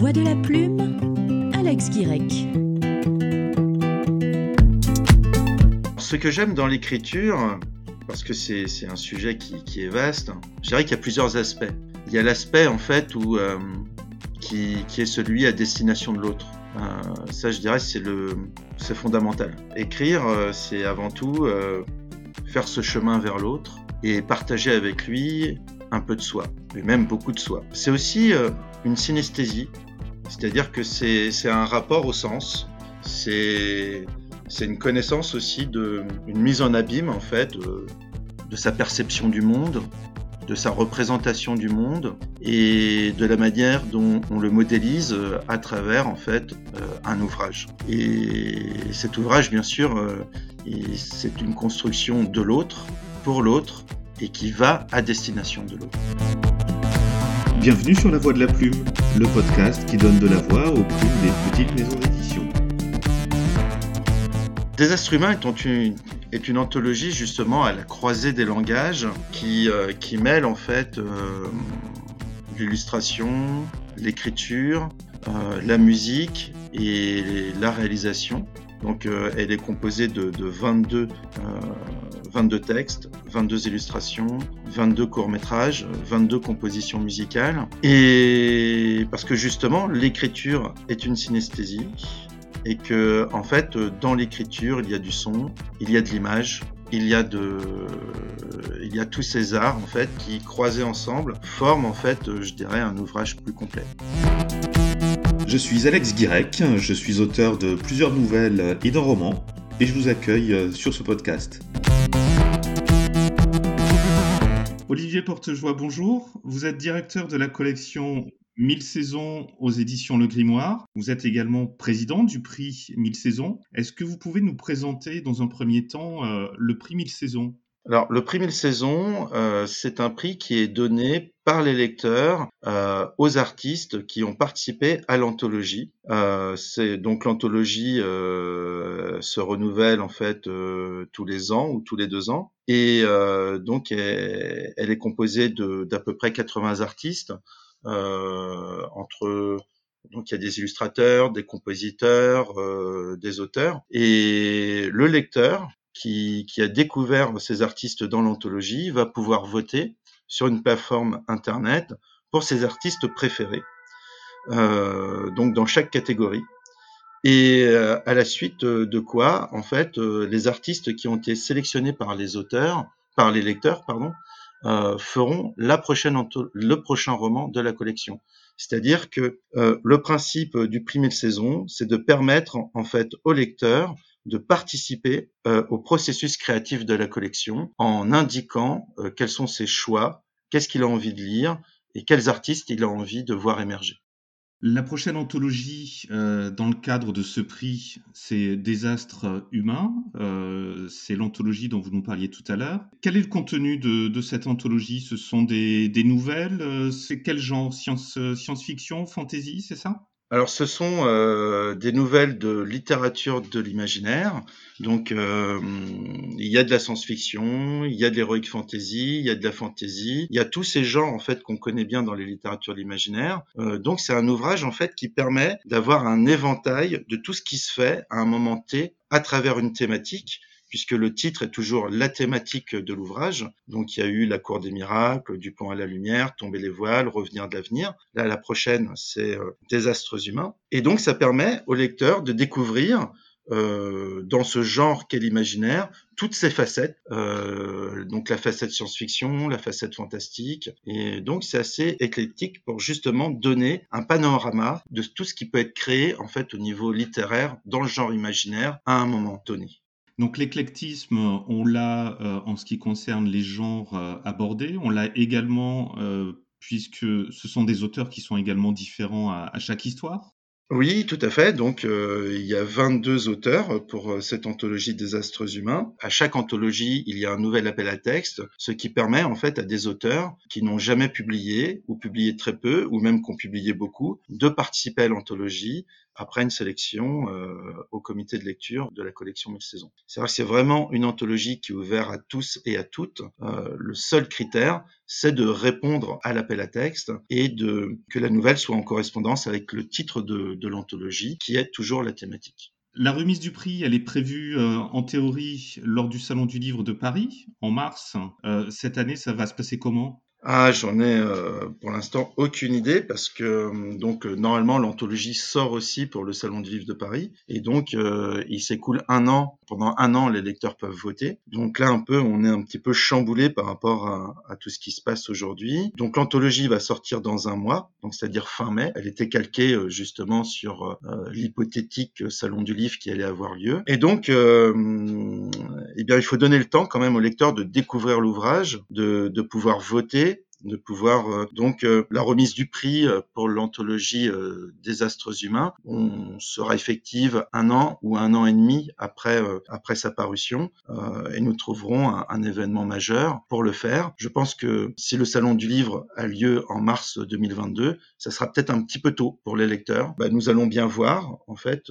voix de la plume, Alex Guirec. Ce que j'aime dans l'écriture, parce que c'est un sujet qui, est vaste, je dirais qu'il y a plusieurs aspects. Il y a l'aspect en fait où, euh, qui, est celui à destination de l'autre. Euh, ça, je dirais, c'est le, c'est fondamental. Écrire, euh, c'est avant tout faire ce chemin vers l'autre et partager avec lui un peu de soi, et même beaucoup de soi. C'est aussi une synesthésie, c'est-à-dire que c'est un rapport au sens, c'est une connaissance aussi de une mise en abîme en fait de, de sa perception du monde, de sa représentation du monde et de la manière dont on le modélise à travers en fait euh, un ouvrage. Et cet ouvrage, bien sûr, euh, c'est une construction de l'autre, pour l'autre, et qui va à destination de l'autre. Bienvenue sur La Voix de la Plume, le podcast qui donne de la voix aux plumes des petites maisons d'édition. Désastre humain étant une, est une anthologie justement à la croisée des langages qui, euh, qui mêle en fait euh, l'illustration, l'écriture, euh, la musique et la réalisation. Donc elle est composée de, de 22 22 textes, 22 illustrations, 22 courts-métrages, 22 compositions musicales. Et parce que justement, l'écriture est une synesthésie et que en fait, dans l'écriture, il y a du son, il y a de l'image, il y a de il y a tous ces arts en fait qui croisés ensemble forment en fait je dirais un ouvrage plus complet. Je suis Alex Guirec, je suis auteur de plusieurs nouvelles et d'un roman et je vous accueille sur ce podcast. Olivier Portejoie, bonjour. Vous êtes directeur de la collection 1000 saisons aux éditions Le Grimoire. Vous êtes également président du prix 1000 saisons. Est-ce que vous pouvez nous présenter dans un premier temps euh, le prix 1000 saisons? Alors, le prix 1000 saisons, euh, c'est un prix qui est donné par les lecteurs euh, aux artistes qui ont participé à l'anthologie. Euh, c'est donc l'anthologie se renouvelle en fait tous les ans ou tous les deux ans, et donc elle, est composée d'à peu près 80 artistes entre donc il y a des illustrateurs, des compositeurs, des auteurs, et le lecteur qui, a découvert ces artistes dans l'anthologie va pouvoir voter sur une plateforme internet pour ses artistes préférés, euh, donc dans chaque catégorie. Et euh, à la suite de quoi, en fait, euh, les artistes qui ont été sélectionnés par les auteurs, par les lecteurs, pardon, feront la prochaine le prochain roman de la collection. C'est-à-dire que le principe du prix de saison, c'est de permettre en fait aux lecteurs de participer euh, au processus créatif de la collection en indiquant euh, quels sont ses choix, qu'est-ce qu'il a envie de lire et quels artistes il a envie de voir émerger. La prochaine anthologie euh, dans le cadre de ce prix, c'est Désastres humains. c'est l'anthologie dont vous nous parliez tout à l'heure. Quel est le contenu de, cette anthologie? Ce sont des, nouvelles C'est quel genre? Science-fiction, fantasy, c'est ça? Alors, ce sont euh, des nouvelles de littérature de l'imaginaire. Donc, euh, il y a de la science-fiction, il y a de l'heroic fantasy, il y a de la fantasy, il y a tous ces genres en fait qu'on connaît bien dans les littératures de l'imaginaire. Euh, donc, c'est un ouvrage en fait qui permet d'avoir un éventail de tout ce qui se fait à un moment T à travers une thématique puisque le titre est toujours la thématique de l'ouvrage. Donc il y a eu La Cour des miracles, Du pont à la lumière, Tomber les voiles, Revenir de l'avenir. Là, la prochaine, c'est euh, Désastres humains. Et donc ça permet au lecteur de découvrir euh, dans ce genre qu'est l'imaginaire, toutes ces facettes, euh, donc la facette science-fiction, la facette fantastique, et donc c'est assez éclectique pour justement donner un panorama de tout ce qui peut être créé en fait au niveau littéraire dans le genre imaginaire à un moment donné. Donc l'éclectisme, on l'a euh, en ce qui concerne les genres euh, abordés, on l'a également euh, puisque ce sont des auteurs qui sont également différents à, chaque histoire. Oui, tout à fait. Donc, il y a 22 auteurs pour cette anthologie des astres humains. À chaque anthologie, il y a un nouvel appel à texte, ce qui permet en fait à des auteurs qui n'ont jamais publié ou publié très peu ou même qui ont publié beaucoup de participer à l'anthologie après une sélection au comité de lecture de la collection Mille Saisons. C'est vrai que c'est vraiment une anthologie qui est ouverte à tous et à toutes. le seul critère, c'est de répondre à l'appel à texte et que la nouvelle soit en correspondance avec le titre de, l'anthologie, qui est toujours la thématique. La remise du prix, elle est prévue euh, en théorie lors du Salon du Livre de Paris en mars. Euh, cette année, ça va se passer comment? Ah, j'en ai euh, pour l'instant aucune idée parce que euh, donc euh, normalement l'anthologie sort aussi pour le Salon du Livre de Paris et donc il s'écoule un an. Pendant un an, les lecteurs peuvent voter. Donc là, un peu, on est un petit peu chamboulé par rapport à, à tout ce qui se passe aujourd'hui. Donc l'anthologie va sortir dans un mois, donc c'est-à-dire fin mai. Elle était calquée justement sur l'hypothétique Salon du Livre qui allait avoir lieu. Et donc, eh bien, il faut donner le temps quand même aux lecteurs de découvrir l'ouvrage, de, de pouvoir voter de pouvoir euh, donc euh, la remise du prix euh, pour l'anthologie Désastres humains on sera effective un an ou un an et demi après après sa parution et nous trouverons un, événement majeur pour le faire. Je pense que si le salon du livre a lieu en mars 2022, ça sera peut-être un petit peu tôt pour les lecteurs. Bah, nous allons bien voir. En fait,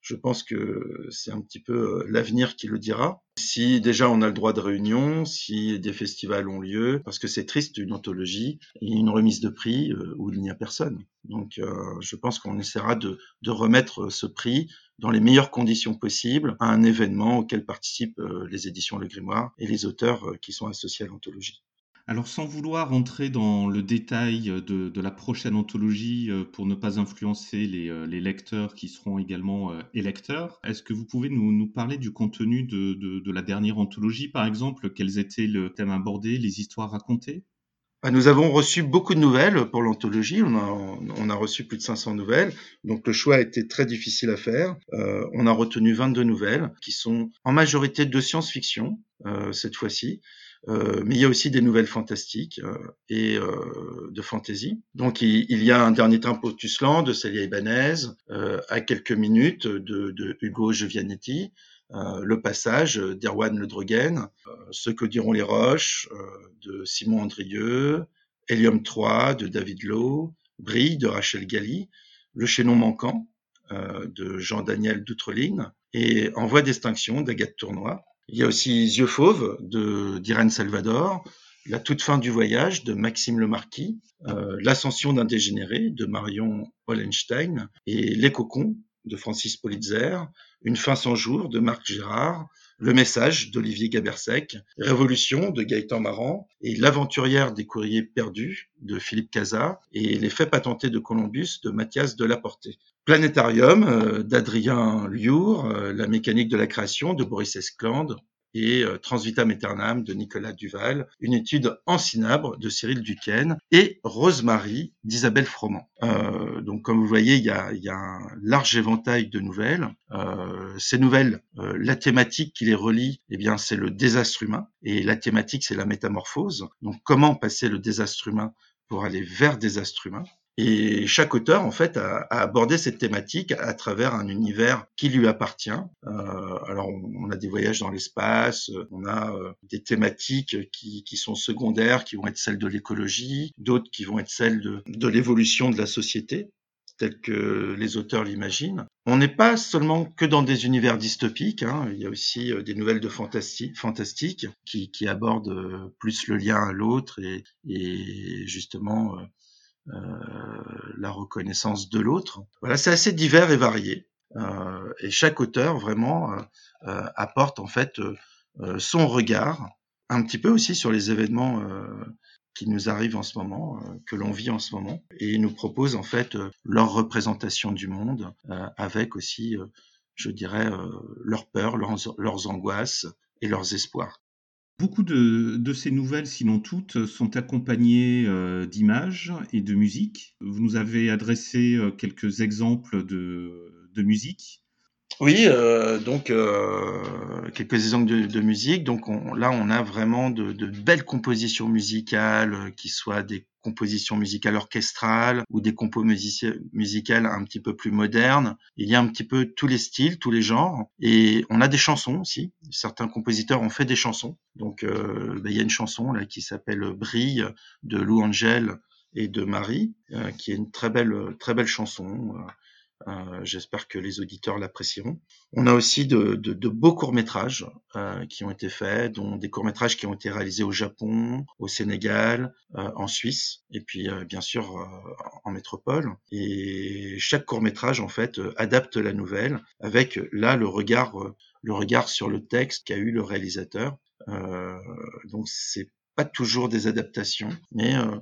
je pense que c'est un petit peu l'avenir qui le dira. Si déjà on a le droit de réunion, si des festivals ont lieu, parce que c'est triste une anthologie et une remise de prix euh, où il n'y a personne. Donc euh, je pense qu'on essaiera de, de, remettre ce prix dans les meilleures conditions possibles à un événement auquel participent euh, les éditions Le Grimoire et les auteurs qui sont associés à l'anthologie. Alors sans vouloir entrer dans le détail de, la prochaine anthologie euh, pour ne pas influencer les, euh, lecteurs qui seront également euh, électeurs, est-ce que vous pouvez nous, parler du contenu de, la dernière anthologie par exemple Quels étaient le thème abordé, les histoires racontées? Bah, nous avons reçu beaucoup de nouvelles pour l'anthologie. On a, reçu plus de 500 nouvelles. Donc le choix a été très difficile à faire. on a retenu 22 nouvelles qui sont en majorité de science-fiction cette fois-ci. Euh, mais il y a aussi des nouvelles fantastiques euh, et euh, de fantasy. Donc il, y a un dernier train pour de Célia Ibanez, à quelques minutes de, Hugo Jovianetti, Le Passage d'Erwan Le Drogen, Ce que diront les roches de Simon Andrieux, Helium 3 de David Lowe, Brille de Rachel Galli, Le chaînon manquant de Jean-Daniel Doutreline et En voie d'extinction d'Agathe Tournois. Il y a aussi Yeux fauves de d'Irène Salvador, La toute fin du voyage de Maxime Lemarquis, euh, L'ascension d'un dégénéré de Marion Hollenstein et Les cocons de Francis Politzer, Une fin sans jour de Marc Gérard, Le message d'Olivier Gabersec, Révolution de Gaëtan Marant et L'aventurière des courriers perdus de Philippe Casa et Les faits patentés de Columbus de Mathias Delaporté. Planétarium euh, d'Adrien Liour, euh, La mécanique de la création de Boris Esclande et euh, Transvitam Aeternam de Nicolas Duval, une étude en cinabre de Cyril Duquesne et Rosemary d'Isabelle Froment. donc comme vous voyez, il y a, un large éventail de nouvelles. ces nouvelles, la thématique qui les relie, eh bien c'est le désastre humain et la thématique c'est la métamorphose. Donc comment passer le désastre humain pour aller vers désastre humain? Et chaque auteur, en fait, a, abordé cette thématique à travers un univers qui lui appartient. Euh, alors, on, a des voyages dans l'espace, on a euh, des thématiques qui, sont secondaires, qui vont être celles de l'écologie, d'autres qui vont être celles de, l'évolution de la société telles que les auteurs l'imaginent. On n'est pas seulement que dans des univers dystopiques, hein, il y a aussi euh, des nouvelles de fantastique, fantastique qui, qui abordent euh, plus le lien à l'autre et, et justement euh, la reconnaissance de l'autre. Voilà, c'est assez divers et varié. Euh, et chaque auteur vraiment euh, apporte en fait son regard, un petit peu aussi sur les événements qui nous arrivent en ce moment, que l'on vit en ce moment, et nous propose en fait leur représentation du monde, avec aussi, je dirais, leurs peurs, leurs, angoisses et leurs espoirs. Beaucoup de, ces nouvelles, sinon toutes, sont accompagnées euh, d'images et de musique. Vous nous avez adressé euh, quelques exemples de, de musique. Oui, euh, donc euh, quelques exemples de, de musique. Donc on, là, on a vraiment de, de, belles compositions musicales, euh, qui soient des compositions musicales orchestrales ou des compos musicales un petit peu plus modernes. Il y a un petit peu tous les styles, tous les genres, et on a des chansons aussi. Certains compositeurs ont fait des chansons. Donc euh, ben, il y a une chanson là qui s'appelle Brille de Lou Angel et de Marie, euh, qui est une très belle, très belle chanson J'espère que les auditeurs l'apprécieront. On a aussi de, beaux courts-métrages qui ont été faits, dont des courts-métrages qui ont été réalisés au Japon, au Sénégal, en Suisse, et puis bien sûr en métropole. Et chaque court-métrage, en fait, adapte la nouvelle avec là le regard, le regard sur le texte qu'a eu le réalisateur. donc c'est pas toujours des adaptations, mais euh,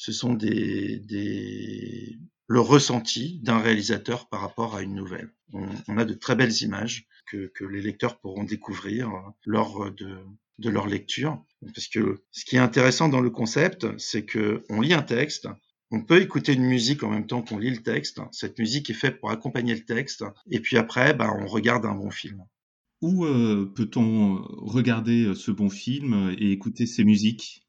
ce sont des, le ressenti d'un réalisateur par rapport à une nouvelle. On, a de très belles images que, les lecteurs pourront découvrir euh, lors de, leur lecture. Parce que ce qui est intéressant dans le concept, c'est que on lit un texte, on peut écouter une musique en même temps qu'on lit le texte. Cette musique est faite pour accompagner le texte. Et puis après, bah, on regarde un bon film. Où euh, peut-on regarder euh, ce bon film et écouter ses musiques?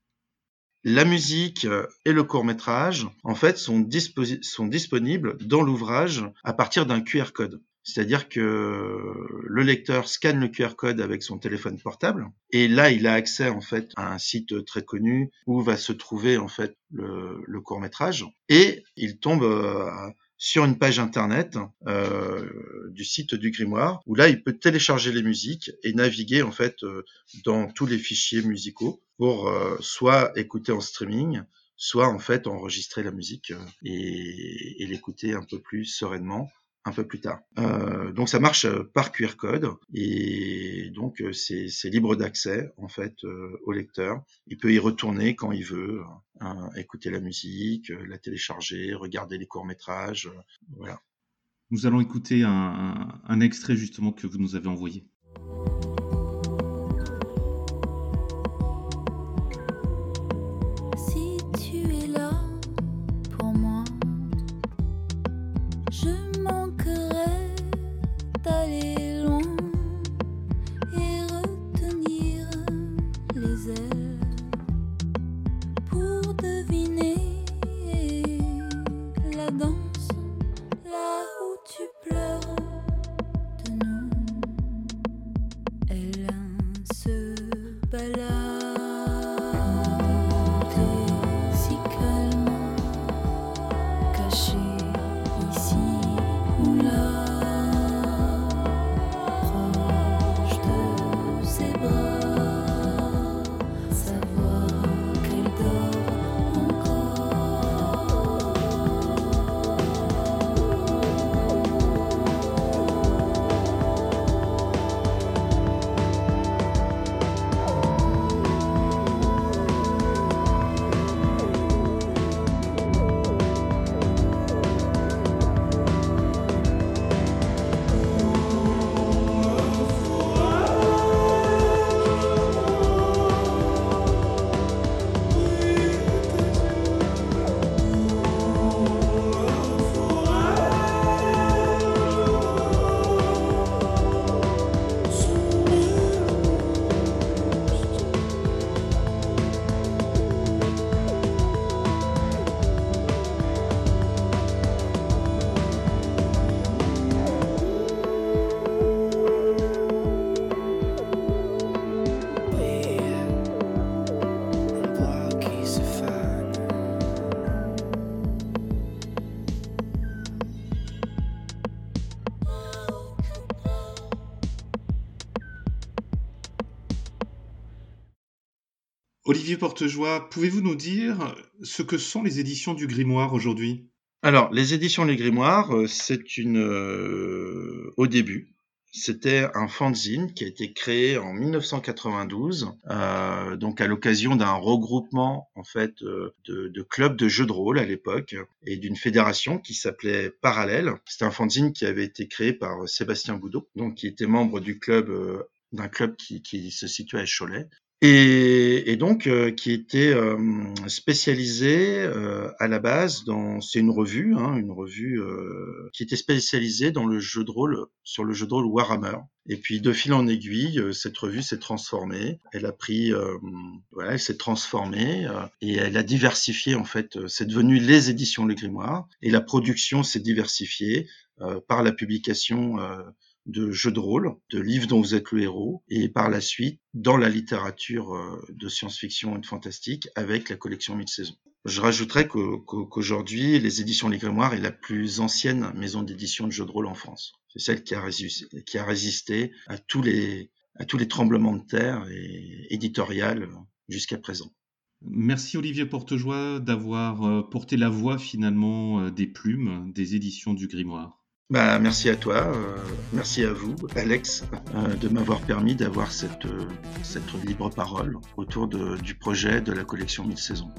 La musique euh, et le court métrage, en fait, sont, disponibles dans l'ouvrage à partir d'un QR code. C'est-à-dire que le lecteur scanne le QR code avec son téléphone portable et là il a accès en fait à un site très connu où va se trouver en fait le, le court métrage et il tombe sur une page internet euh, du site du grimoire où là il peut télécharger les musiques et naviguer en fait euh, dans tous les fichiers musicaux pour euh, soit écouter en streaming soit en fait enregistrer la musique et, et l'écouter un peu plus sereinement un peu plus tard. Euh, donc ça marche euh, par QR code et donc euh, c'est libre d'accès en fait au lecteur. Il peut y retourner quand il veut, écouter la musique, la télécharger, regarder les courts métrages, voilà. Nous allons écouter un extrait justement que vous nous avez envoyé. Olivier Portejoie, pouvez-vous nous dire ce que sont les éditions du Grimoire aujourd'hui? Alors, les éditions du Grimoire, euh, c'est une. Euh, au début, c'était un fanzine qui a été créé en 1992, euh, donc à l'occasion d'un regroupement en fait de, clubs de jeux de rôle à l'époque et d'une fédération qui s'appelait Parallèle. C'était un fanzine qui avait été créé par Sébastien Boudot, donc qui était membre d'un club qui, se situait à Cholet et, et donc euh, qui était euh, spécialisé euh, à la base dans c'est une revue hein, une revue qui était spécialisée dans le jeu de rôle sur le jeu de rôle Warhammer. Et puis de fil en aiguille cette revue s'est transformée. Elle a pris voilà elle s'est transformée et elle a diversifié en fait c'est devenu les éditions Le Grimoire et la production s'est diversifiée par la publication de jeux de rôle, de livres dont vous êtes le héros, et par la suite dans la littérature euh, de science-fiction et de fantastique avec la collection Mille saisons. Je rajouterais qu'aujourd'hui, les éditions Les Grimoires est la plus ancienne maison d'édition de jeux de rôle en France. C'est celle qui a, résisté, à tous les tremblements de terre et éditorial jusqu'à présent. Merci Olivier Portejoie d'avoir euh, porté la voix finalement euh, des plumes des éditions du Grimoire. Bah, merci à toi, euh, merci à vous, Alex, de m'avoir permis d'avoir cette, cette libre parole autour du projet de la collection Mille Saisons.